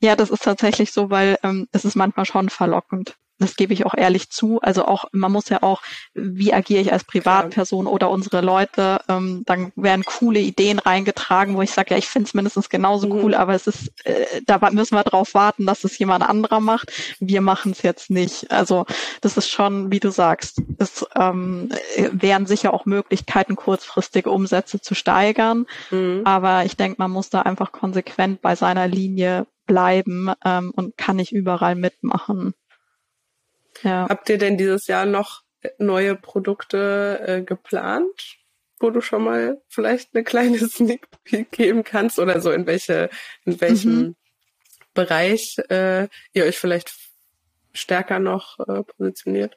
Speaker 2: Ja, das ist tatsächlich so, weil ähm, es ist manchmal schon verlockend. Das gebe ich auch ehrlich zu. Also auch, man muss ja auch, wie agiere ich als Privatperson oder unsere Leute, ähm, dann werden coole Ideen reingetragen, wo ich sage, ja, ich finde es mindestens genauso mhm. cool, aber es ist, äh, da müssen wir drauf warten, dass es jemand anderer macht. Wir machen es jetzt nicht. Also das ist schon, wie du sagst, es ähm, wären sicher auch Möglichkeiten, kurzfristige Umsätze zu steigern. Mhm. Aber ich denke, man muss da einfach konsequent bei seiner Linie bleiben ähm, und kann nicht überall mitmachen.
Speaker 3: Ja. Habt ihr denn dieses Jahr noch neue Produkte äh, geplant, wo du schon mal vielleicht eine kleine Sneak Peek geben kannst oder so in welche, in welchem mhm. Bereich äh, ihr euch vielleicht stärker noch äh, positioniert?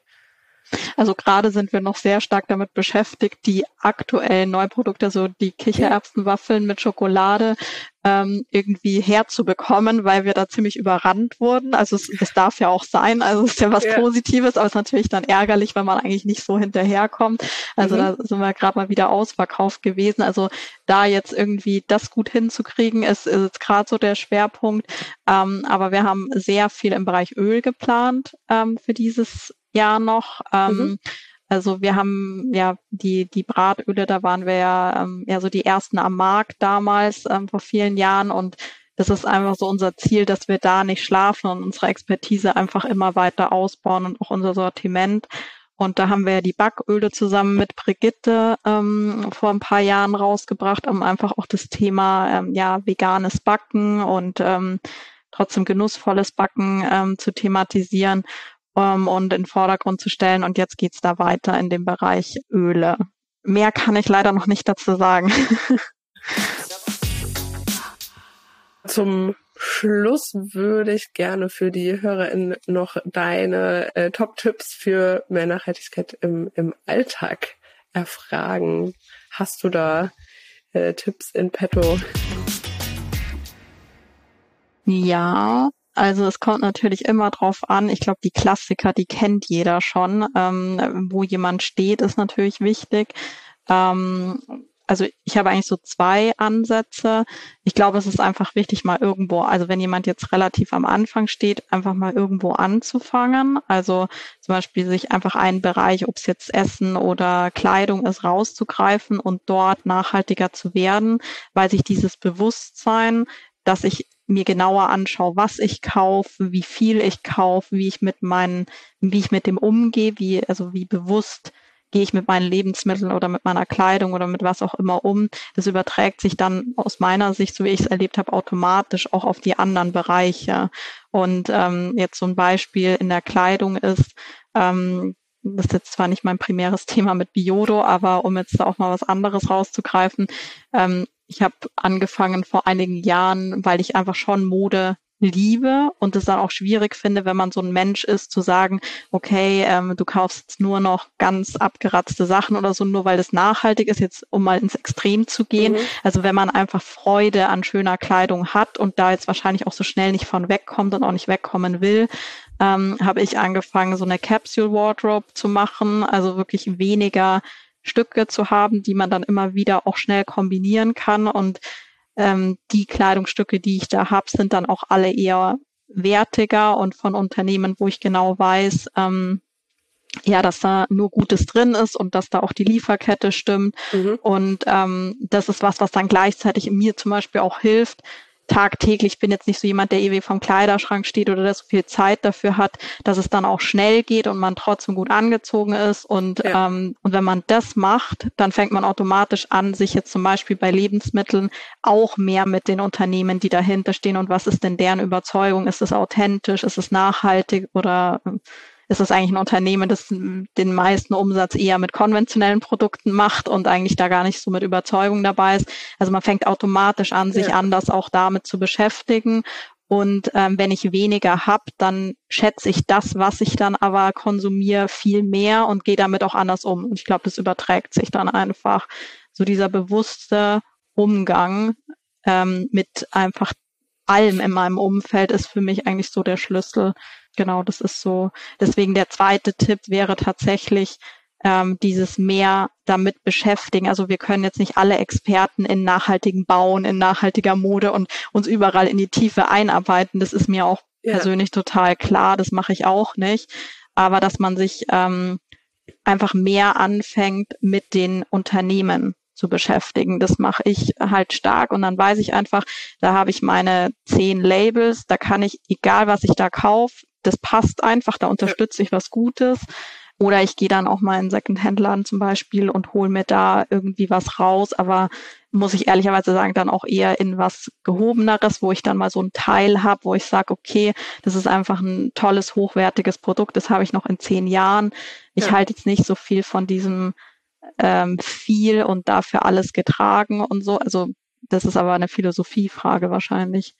Speaker 2: Also gerade sind wir noch sehr stark damit beschäftigt, die aktuellen Neuprodukte, so die Kichererbsenwaffeln mit Schokolade, ähm, irgendwie herzubekommen, weil wir da ziemlich überrannt wurden. Also es, es darf ja auch sein, also es ist ja was ja. Positives, aber es ist natürlich dann ärgerlich, wenn man eigentlich nicht so hinterherkommt. Also mhm. da sind wir gerade mal wieder ausverkauft gewesen. Also da jetzt irgendwie das gut hinzukriegen, ist, ist gerade so der Schwerpunkt. Ähm, aber wir haben sehr viel im Bereich Öl geplant ähm, für dieses Jahr noch. Ähm, mhm. Also wir haben ja die, die Bratöle, da waren wir ja, ähm, ja so die ersten am Markt damals ähm, vor vielen Jahren und das ist einfach so unser Ziel, dass wir da nicht schlafen und unsere Expertise einfach immer weiter ausbauen und auch unser Sortiment. Und da haben wir ja die Backöle zusammen mit Brigitte ähm, vor ein paar Jahren rausgebracht, um einfach auch das Thema ähm, ja veganes Backen und ähm, trotzdem genussvolles Backen ähm, zu thematisieren ähm, und in den Vordergrund zu stellen. Und jetzt geht's da weiter in dem Bereich Öle. Mehr kann ich leider noch nicht dazu sagen.
Speaker 3: Zum Schluss würde ich gerne für die HörerInnen noch deine äh, Top-Tipps für mehr Nachhaltigkeit im, im Alltag erfragen. Hast du da äh, Tipps in petto?
Speaker 2: Ja, also es kommt natürlich immer drauf an. Ich glaube, die Klassiker, die kennt jeder schon. Ähm, wo jemand steht, ist natürlich wichtig. Ähm, also ich habe eigentlich so zwei Ansätze. Ich glaube, es ist einfach wichtig, mal irgendwo, also wenn jemand jetzt relativ am Anfang steht, einfach mal irgendwo anzufangen. Also zum Beispiel sich einfach einen Bereich, ob es jetzt Essen oder Kleidung ist, rauszugreifen und dort nachhaltiger zu werden, weil sich dieses Bewusstsein, dass ich mir genauer anschaue, was ich kaufe, wie viel ich kaufe, wie ich mit meinen, wie ich mit dem umgehe, wie, also wie bewusst gehe ich mit meinen Lebensmitteln oder mit meiner Kleidung oder mit was auch immer um. Das überträgt sich dann aus meiner Sicht, so wie ich es erlebt habe, automatisch auch auf die anderen Bereiche. Und ähm, jetzt so ein Beispiel in der Kleidung ist, ähm, das ist jetzt zwar nicht mein primäres Thema mit Biodo, aber um jetzt auch mal was anderes rauszugreifen, ähm, ich habe angefangen vor einigen Jahren, weil ich einfach schon Mode liebe und es dann auch schwierig finde, wenn man so ein Mensch ist, zu sagen, okay, ähm, du kaufst jetzt nur noch ganz abgeratzte Sachen oder so, nur weil es nachhaltig ist, jetzt um mal ins Extrem zu gehen. Mhm. Also wenn man einfach Freude an schöner Kleidung hat und da jetzt wahrscheinlich auch so schnell nicht von wegkommt und auch nicht wegkommen will, ähm, habe ich angefangen, so eine Capsule Wardrobe zu machen, also wirklich weniger Stücke zu haben, die man dann immer wieder auch schnell kombinieren kann. Und ähm, die Kleidungsstücke, die ich da habe, sind dann auch alle eher wertiger und von Unternehmen, wo ich genau weiß, ähm, ja, dass da nur Gutes drin ist und dass da auch die Lieferkette stimmt. Mhm. Und ähm, das ist was, was dann gleichzeitig mir zum Beispiel auch hilft, tagtäglich, ich bin jetzt nicht so jemand, der ewig vom Kleiderschrank steht oder der so viel Zeit dafür hat, dass es dann auch schnell geht und man trotzdem gut angezogen ist. Und, ja. ähm, und wenn man das macht, dann fängt man automatisch an, sich jetzt zum Beispiel bei Lebensmitteln auch mehr mit den Unternehmen, die dahinter stehen und was ist denn deren Überzeugung? Ist es authentisch? Ist es nachhaltig oder ist es eigentlich ein Unternehmen, das den meisten Umsatz eher mit konventionellen Produkten macht und eigentlich da gar nicht so mit Überzeugung dabei ist. Also man fängt automatisch an, sich ja. anders auch damit zu beschäftigen. Und ähm, wenn ich weniger habe, dann schätze ich das, was ich dann aber konsumiere, viel mehr und gehe damit auch anders um. Und ich glaube, das überträgt sich dann einfach. So dieser bewusste Umgang ähm, mit einfach allem in meinem Umfeld ist für mich eigentlich so der Schlüssel, genau, das ist so. Deswegen der zweite Tipp wäre tatsächlich, ähm, dieses mehr damit beschäftigen. Also wir können jetzt nicht alle Experten in nachhaltigen Bauen, in nachhaltiger Mode und uns überall in die Tiefe einarbeiten. Das ist mir auch ja. persönlich total klar. Das mache ich auch nicht. Aber dass man sich ähm, einfach mehr anfängt mit den Unternehmen zu beschäftigen. Das mache ich halt stark und dann weiß ich einfach, da habe ich meine zehn Labels, da kann ich, egal was ich da kaufe, das passt einfach, da unterstütze ich was Gutes. Oder ich gehe dann auch mal in Secondhand-Laden zum Beispiel und hole mir da irgendwie was raus, aber muss ich ehrlicherweise sagen, dann auch eher in was gehobeneres, wo ich dann mal so ein Teil habe, wo ich sage, okay, das ist einfach ein tolles, hochwertiges Produkt, das habe ich noch in zehn Jahren. Ich ja. halte jetzt nicht so viel von diesem ähm, viel und dafür alles getragen und so. Also das ist aber eine Philosophiefrage wahrscheinlich.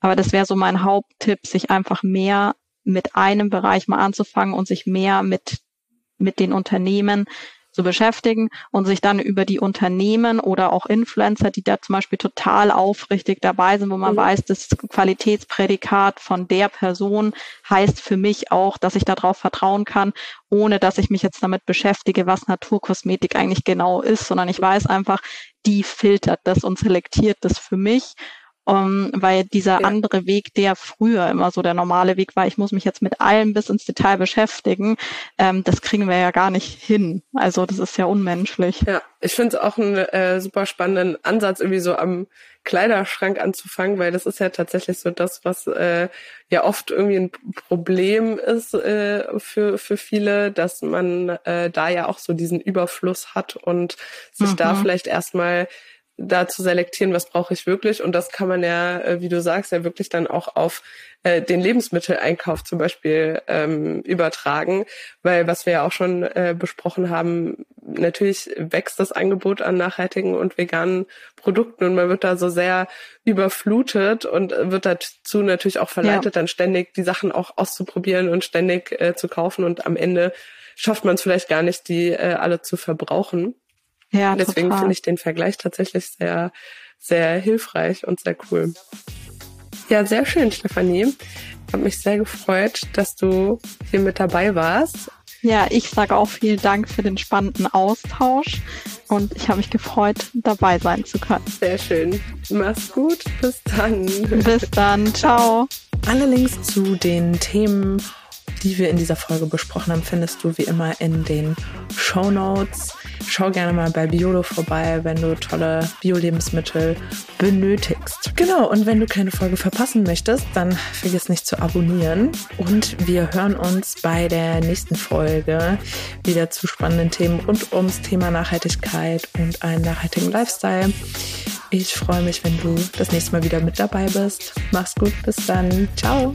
Speaker 2: Aber das wäre so mein Haupttipp, sich einfach mehr mit einem Bereich mal anzufangen und sich mehr mit, mit den Unternehmen zu beschäftigen und sich dann über die Unternehmen oder auch Influencer, die da zum Beispiel total aufrichtig dabei sind, wo man mhm. weiß, das Qualitätsprädikat von der Person heißt für mich auch, dass ich darauf vertrauen kann, ohne dass ich mich jetzt damit beschäftige, was Naturkosmetik eigentlich genau ist, sondern ich weiß einfach, die filtert das und selektiert das für mich um, weil dieser ja. andere Weg, der früher immer so der normale Weg war, ich muss mich jetzt mit allem bis ins Detail beschäftigen, ähm, das kriegen wir ja gar nicht hin. Also das ist ja unmenschlich.
Speaker 3: Ja, ich finde es auch einen äh, super spannenden Ansatz, irgendwie so am Kleiderschrank anzufangen, weil das ist ja tatsächlich so das, was äh, ja oft irgendwie ein Problem ist äh, für, für viele, dass man äh, da ja auch so diesen Überfluss hat und sich mhm. da vielleicht erstmal da zu selektieren, was brauche ich wirklich. Und das kann man ja, äh, wie du sagst, ja wirklich dann auch auf äh, den Lebensmitteleinkauf zum Beispiel ähm, übertragen. Weil was wir ja auch schon äh, besprochen haben, natürlich wächst das Angebot an nachhaltigen und veganen Produkten und man wird da so sehr überflutet und wird dazu natürlich auch verleitet, ja. dann ständig die Sachen auch auszuprobieren und ständig äh, zu kaufen und am Ende schafft man es vielleicht gar nicht, die äh, alle zu verbrauchen. Ja, Deswegen finde ich den Vergleich tatsächlich sehr, sehr hilfreich und sehr cool. Ja, sehr schön, Stefanie. Hat mich sehr gefreut, dass du hier mit dabei warst.
Speaker 2: Ja, ich sage auch vielen Dank für den spannenden Austausch und ich habe mich gefreut, dabei sein zu können.
Speaker 3: Sehr schön. Mach's gut. Bis dann.
Speaker 2: Bis dann. Ciao.
Speaker 1: Alle Links zu den Themen, die wir in dieser Folge besprochen haben, findest du wie immer in den Show Notes. Schau gerne mal bei Biolo vorbei, wenn du tolle Bio-Lebensmittel benötigst. Genau, und wenn du keine Folge verpassen möchtest, dann vergiss nicht zu abonnieren. Und wir hören uns bei der nächsten Folge wieder zu spannenden Themen rund ums Thema Nachhaltigkeit und einen nachhaltigen Lifestyle. Ich freue mich, wenn du das nächste Mal wieder mit dabei bist. Mach's gut, bis dann. Ciao.